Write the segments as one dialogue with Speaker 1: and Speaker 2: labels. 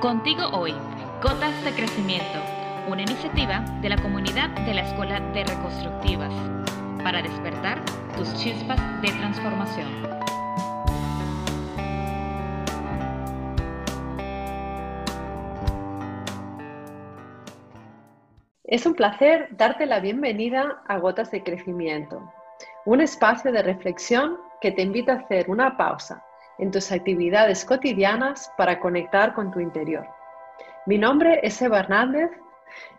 Speaker 1: Contigo hoy, Gotas de Crecimiento, una iniciativa de la comunidad de la Escuela de Reconstructivas para despertar tus chispas de transformación.
Speaker 2: Es un placer darte la bienvenida a Gotas de Crecimiento, un espacio de reflexión que te invita a hacer una pausa en tus actividades cotidianas para conectar con tu interior. Mi nombre es Eva Hernández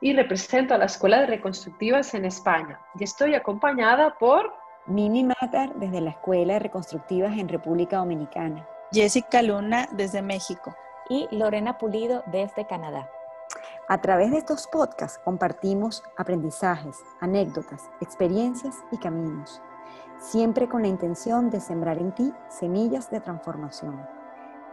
Speaker 2: y represento a la Escuela de Reconstructivas en España y estoy acompañada por
Speaker 3: Mimi Matar desde la Escuela de Reconstructivas en República Dominicana.
Speaker 4: Jessica Luna desde México.
Speaker 5: Y Lorena Pulido desde Canadá.
Speaker 3: A través de estos podcasts compartimos aprendizajes, anécdotas, experiencias y caminos, siempre con la intención de sembrar en ti semillas de transformación.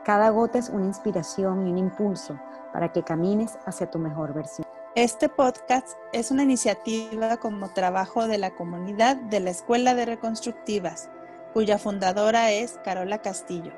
Speaker 3: Cada gota es una inspiración y un impulso para que camines hacia tu mejor versión.
Speaker 4: Este podcast es una iniciativa como trabajo de la comunidad de la Escuela de Reconstructivas, cuya fundadora es Carola Castillo.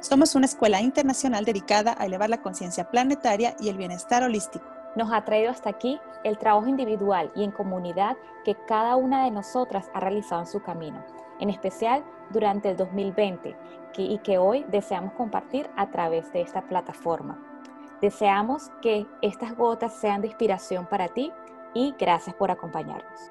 Speaker 4: Somos una escuela internacional dedicada a elevar la conciencia planetaria y el bienestar holístico.
Speaker 5: Nos ha traído hasta aquí el trabajo individual y en comunidad que cada una de nosotras ha realizado en su camino, en especial durante el 2020 y que hoy deseamos compartir a través de esta plataforma. Deseamos que estas gotas sean de inspiración para ti y gracias por acompañarnos.